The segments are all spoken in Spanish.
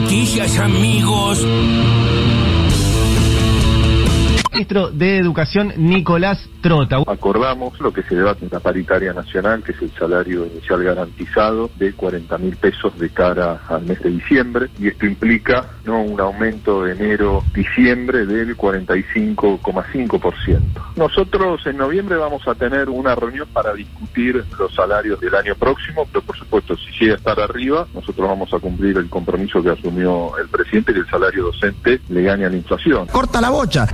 noticias, amigos. Ministro de Educación Nicolás Trota. Acordamos lo que se debate en la paritaria nacional, que es el salario inicial garantizado de 40 mil pesos de cara al mes de diciembre, y esto implica no un aumento de enero-diciembre del 45,5%. Nosotros en noviembre vamos a tener una reunión para discutir los salarios del año próximo, pero por supuesto si llega a estar arriba, nosotros vamos a cumplir el compromiso que asumió el presidente que el salario docente le gane a la inflación. Corta la bocha.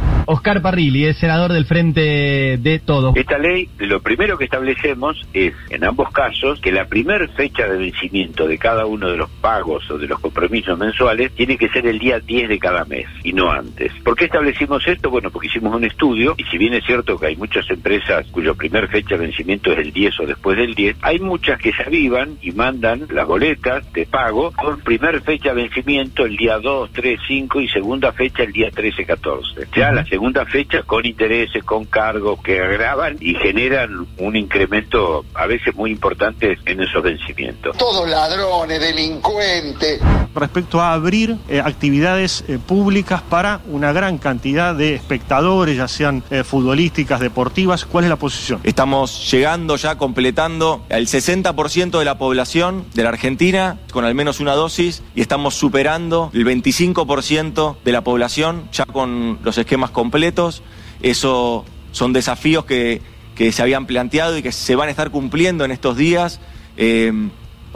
Oscar Parrilli es senador del Frente de Todos. Esta ley, lo primero que establecemos es, en ambos casos, que la primer fecha de vencimiento de cada uno de los pagos o de los compromisos mensuales tiene que ser el día 10 de cada mes y no antes. ¿Por qué establecimos esto? Bueno, porque hicimos un estudio y si bien es cierto que hay muchas empresas cuyo primer fecha de vencimiento es el 10 o después del 10, hay muchas que se avivan y mandan las boletas de pago con primer fecha de vencimiento el día 2, 3, 5 y segunda fecha el día 13, 14. Ya la segunda fecha con intereses, con cargos que agravan y generan un incremento a veces muy importante en esos vencimientos. Todos ladrones, delincuentes. Respecto a abrir eh, actividades eh, públicas para una gran cantidad de espectadores, ya sean eh, futbolísticas, deportivas, ¿cuál es la posición? Estamos llegando ya, completando el 60% de la población de la Argentina con al menos una dosis y estamos superando el 25% de la población ya con los esquemas completos. Eso son desafíos que, se habían planteado y que se van a estar cumpliendo en estos días.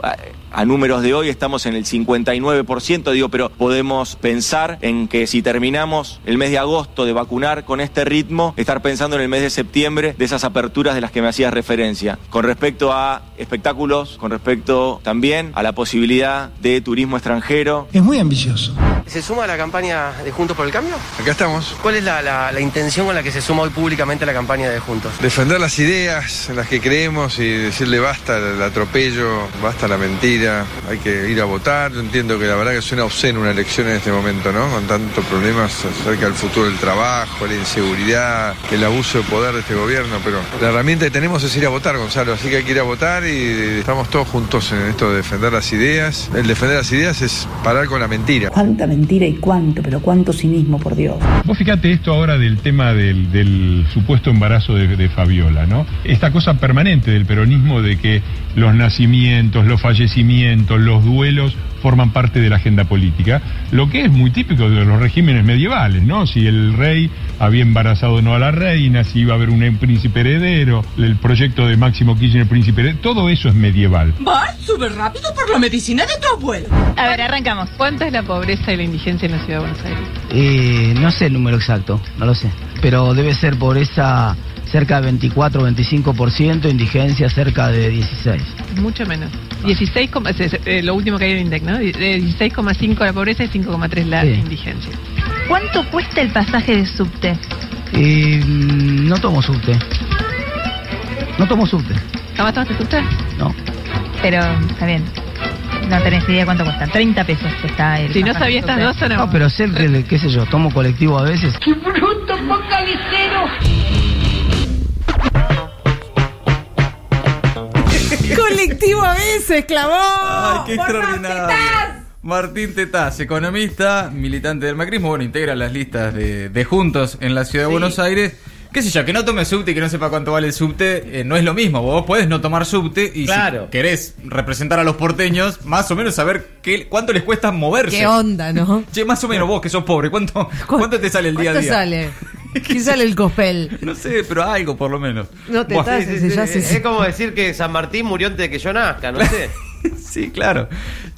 A, números de hoy estamos en el 59%, digo, pero podemos pensar en que si terminamos el mes de agosto de vacunar con este ritmo, estar pensando en el mes de septiembre de esas aperturas de las que me hacías referencia. Con respecto a espectáculos, con respecto también a la posibilidad de turismo extranjero. Es muy ambicioso. ¿Se suma a la campaña de Juntos por el Cambio? Acá estamos. ¿Cuál es la, la- la intención con la que se suma hoy públicamente a la campaña de Juntos? Defender las ideas en las que creemos y decirle basta al atropello, basta la mentira, hay que ir a votar. Yo entiendo que la verdad que suena obsceno una elección en este momento, ¿no? Con tantos problemas acerca del futuro del trabajo, la inseguridad, el abuso de poder de este gobierno, pero la herramienta que tenemos es ir a votar, Gonzalo, así que hay que ir a votar y estamos todos juntos en esto de defender las ideas. El defender las ideas es parar con la mentira. Cuánta mentira y cuánto, pero cuánto cinismo, por Dios. Vos fíjate esto ahora del tema del, supuesto embarazo de Fabiola, ¿no? Esta cosa permanente del peronismo de que los nacimientos, los fallecimientos, los duelos forman parte de la agenda política, lo que es muy típico de los regímenes medievales, ¿no? Si el rey había embarazado o no a la reina, si iba a haber un príncipe heredero, el proyecto de Máximo Kirchner, príncipe heredero, todo eso es medieval. Vas súper rápido por la medicina de tu abuelo. A ver, arrancamos. ¿Cuánto es la pobreza y la indigencia en la ciudad de Buenos Aires? Eh, no sé el número exacto, no lo sé. Pero debe ser pobreza cerca de 24 25%, indigencia cerca de 16. Mucho menos. 16, coma- es- es, eh, lo último que hay en INDEC, ¿no? Eh, 16,5 la pobreza y 5,3 la Sí. indigencia. ¿Cuánto cuesta el pasaje de subte? Eh, no tomo subte. No tomo subte. ¿Jamás tomaste subte? No. Pero, está bien. No tenés idea cuánto cuesta. 30 pesos está el Si no sabía estas dos, no. No, pero sé que, qué sé yo, tomo colectivo a veces. ¡Qué bruto focalicero! Colectivo a veces, clavó. Ay, qué extraordinario. Martín Tetaz, economista, militante del macrismo, bueno, integra las listas de, de Juntos en la ciudad de Buenos Aires. Qué sé yo, que no tome subte y que no sepa cuánto vale el subte, eh, no es lo mismo. Vos podés no tomar subte y Claro. si querés representar a los porteños, más o menos saber qué, cuánto les cuesta moverse. ¿Qué onda, no? Che, más o menos vos que sos pobre, ¿cuánto, cuánto te sale el día a ¿Cuánto día? sale? ¿Qué sale el cospel? No sé, pero algo por lo menos. No te Buah. tases, ya se- Es como decir que San Martín murió antes de que yo nazca, no sé. Sí, claro.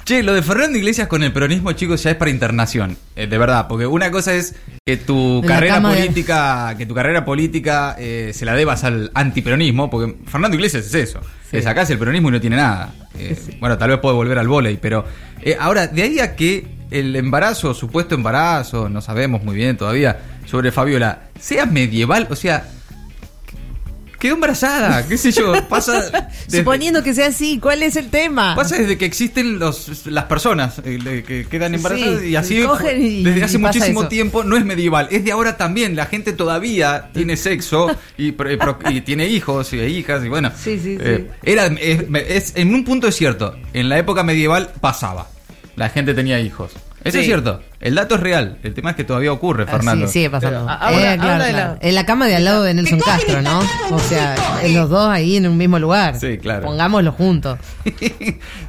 Che, lo de Fernando Iglesias con el peronismo, chicos, ya es para internación. Eh, de verdad, porque una cosa es que tu carrera de- política, que tu carrera política eh, se la debas al antiperonismo, porque Fernando Iglesias es eso. Sí. Le sacás el peronismo y no tiene nada. Eh, Bueno, tal vez puede volver al vóley, pero eh, ahora, de ahí a que el embarazo, supuesto embarazo, no sabemos muy bien todavía, sobre Fabiola, sea medieval, o sea, quedó embarazada, qué sé yo, pasa... desde- Suponiendo que sea así, ¿cuál es el tema? Pasa desde que existen los, las personas eh, que quedan embarazadas Sí, y así y- desde hace muchísimo eso. tiempo no es medieval, es de ahora también. La gente todavía tiene sexo y, pro- y tiene hijos y hijas y bueno. Sí, sí, eh, Era, es, es- en un punto es cierto, en la época medieval pasaba. La gente tenía hijos. Eso es cierto. El dato es real. El tema es que todavía ocurre, Ah, Fernando. sí, sigue pasando. Pero, Eh, claro, claro. la- En la cama de al lado de Nelson Castro, ¿no? O sea, en los dos ahí en un mismo lugar. Sí, claro. Pongámoslo juntos.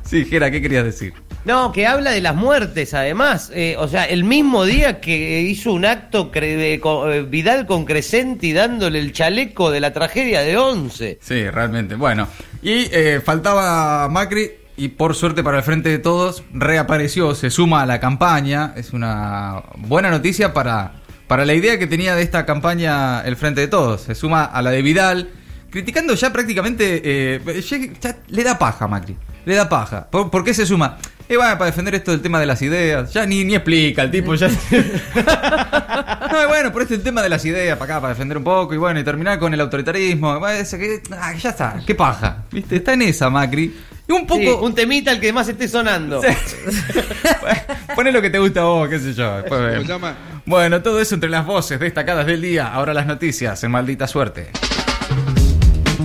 Sí, Gera, ¿qué querías decir? No, que habla de las muertes, además. Eh, o sea, el mismo día que hizo un acto cre- de- co- eh, Vidal con Crescenti dándole el chaleco de la tragedia de Once. Sí, realmente. Bueno, y eh, faltaba Macri y por suerte para el frente de todos reapareció, se suma a la campaña. Es una buena noticia para, para la idea que tenía de esta campaña el frente de todos. Se suma a la de Vidal, criticando ya prácticamente... eh, ya- ya le da paja Macri, le da paja. ¿Por, por qué se suma? Eh, bueno, para defender esto del tema de las ideas. Ya ni, ni explica el tipo, ya... No, bueno, por este el tema de las ideas, para acá, para defender un poco y bueno, y terminar con el autoritarismo. Bueno, ese que- ah, ya está, qué paja. ¿Viste? Está en esa, Macri. Y un poco. Sí, un temita el que más esté sonando. Poné lo que te gusta a vos, qué sé yo. después. Bueno, todo eso entre las voces destacadas del día. Ahora las noticias en maldita suerte.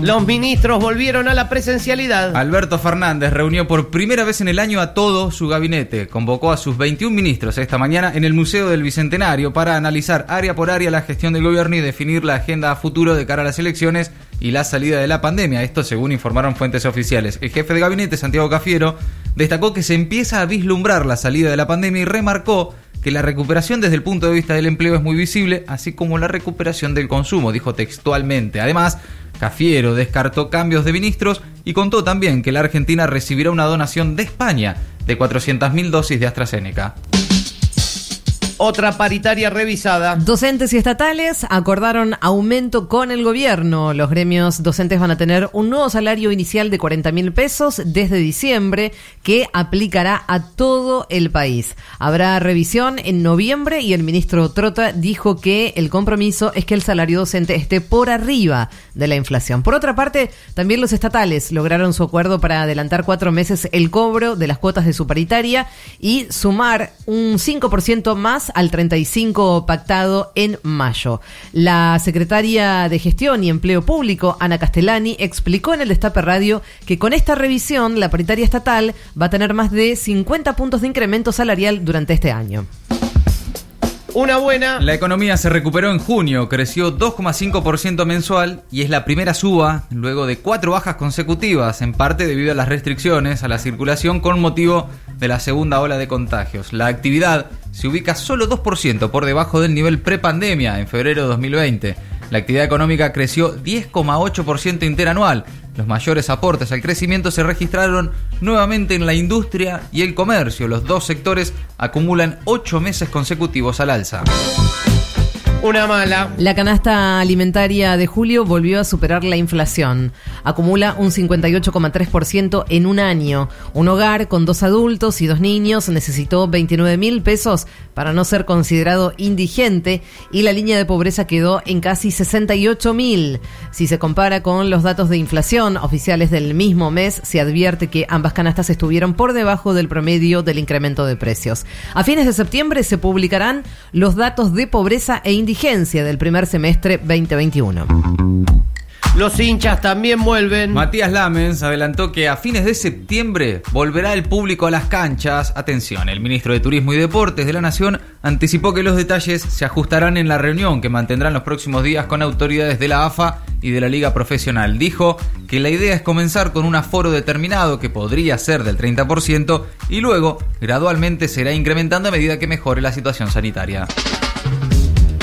Los ministros volvieron a la presencialidad. Alberto Fernández reunió por primera vez en el año a todo su gabinete. Convocó a sus 21 ministros esta mañana en el Museo del Bicentenario para analizar área por área la gestión del gobierno y definir la agenda a futuro de cara a las elecciones y la salida de la pandemia. Esto según informaron fuentes oficiales. El jefe de gabinete, Santiago Cafiero, destacó que se empieza a vislumbrar la salida de la pandemia y remarcó que la recuperación desde el punto de vista del empleo es muy visible, así como la recuperación del consumo, dijo textualmente. Además, Cafiero descartó cambios de ministros y contó también que la Argentina recibirá una donación de España de 400.000 dosis de AstraZeneca. Otra paritaria revisada. Docentes y estatales acordaron aumento con el gobierno. Los gremios docentes van a tener un nuevo salario inicial de 40 mil pesos desde diciembre que aplicará a todo el país. Habrá revisión en noviembre y el ministro Trota dijo que el compromiso es que el salario docente esté por arriba de la inflación. Por otra parte, también los estatales lograron su acuerdo para adelantar cuatro meses el cobro de las cuotas de su paritaria y sumar un 5% más al 35 pactado en mayo. La secretaria de Gestión y Empleo Público, Ana Castellani, explicó en el Destape Radio que con esta revisión la paritaria estatal va a tener más de 50 puntos de incremento salarial durante este año. Una buena. La economía se recuperó en junio, creció 2,5% mensual y es la primera suba luego de cuatro bajas consecutivas, en parte debido a las restricciones a la circulación con motivo de la segunda ola de contagios. La actividad se ubica solo 2% por debajo del nivel prepandemia en febrero de 2020. La actividad económica creció 10,8% interanual. Los mayores aportes al crecimiento se registraron nuevamente en la industria y el comercio. Los dos sectores acumulan ocho meses consecutivos al alza. Una mala. La canasta alimentaria de julio volvió a superar la inflación. Acumula un 58,3% en un año. Un hogar con dos adultos y dos niños necesitó 29 mil pesos para no ser considerado indigente y la línea de pobreza quedó en casi 68 mil. Si se compara con los datos de inflación oficiales del mismo mes, se advierte que ambas canastas estuvieron por debajo del promedio del incremento de precios. A fines de septiembre se publicarán los datos de pobreza e indigencia del primer semestre 2021. Los hinchas también vuelven. Matías Lamens adelantó que a fines de septiembre volverá el público a las canchas. Atención, el ministro de Turismo y Deportes de la Nación anticipó que los detalles se ajustarán en la reunión que mantendrán los próximos días con autoridades de la AFA y de la Liga Profesional. Dijo que la idea es comenzar con un aforo determinado que podría ser del 30% y luego gradualmente será incrementando a medida que mejore la situación sanitaria.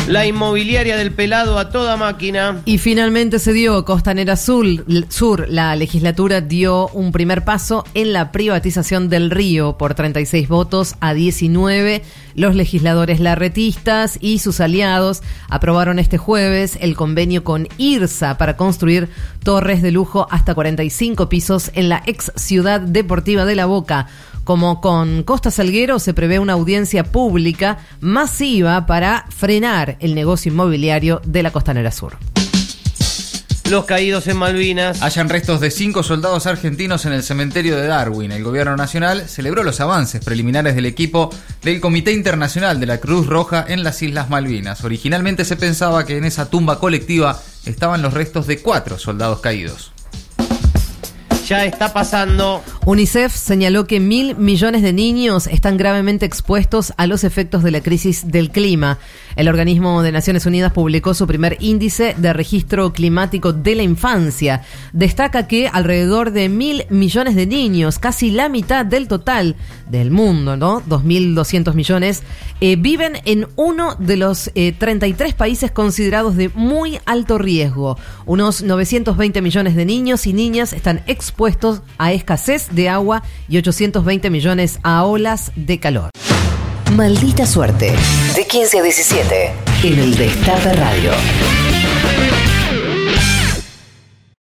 La inmobiliaria del pelado a toda máquina. Y finalmente se dio Costanera Sur, Sur. La legislatura dio un primer paso en la privatización del río por 36 votos a 19. Los legisladores larretistas y sus aliados aprobaron este jueves el convenio con IRSA para construir torres de lujo hasta 45 pisos en la ex ciudad deportiva de La Boca. Como con Costa Salguero se prevé una audiencia pública masiva para frenar el negocio inmobiliario de la Costanera Sur. Los caídos en Malvinas. Hayan restos de cinco soldados argentinos en el cementerio de Darwin. El gobierno nacional celebró los avances preliminares del equipo del Comité Internacional de la Cruz Roja en las Islas Malvinas. Originalmente se pensaba que en esa tumba colectiva estaban los restos de cuatro soldados caídos. Ya está pasando. UNICEF señaló que mil millones de niños están gravemente expuestos a los efectos de la crisis del clima. El organismo de Naciones Unidas publicó su primer índice de registro climático de la infancia. Destaca que alrededor de mil millones de niños, casi la mitad del total del mundo, ¿no? 2.200 millones, eh, viven en uno de los eh, 33 países considerados de muy alto riesgo. Unos 920 millones de niños y niñas están expuestos a escasez de agua y 820 millones a olas de calor. Maldita suerte. De 15 a 17. En el Destape Radio.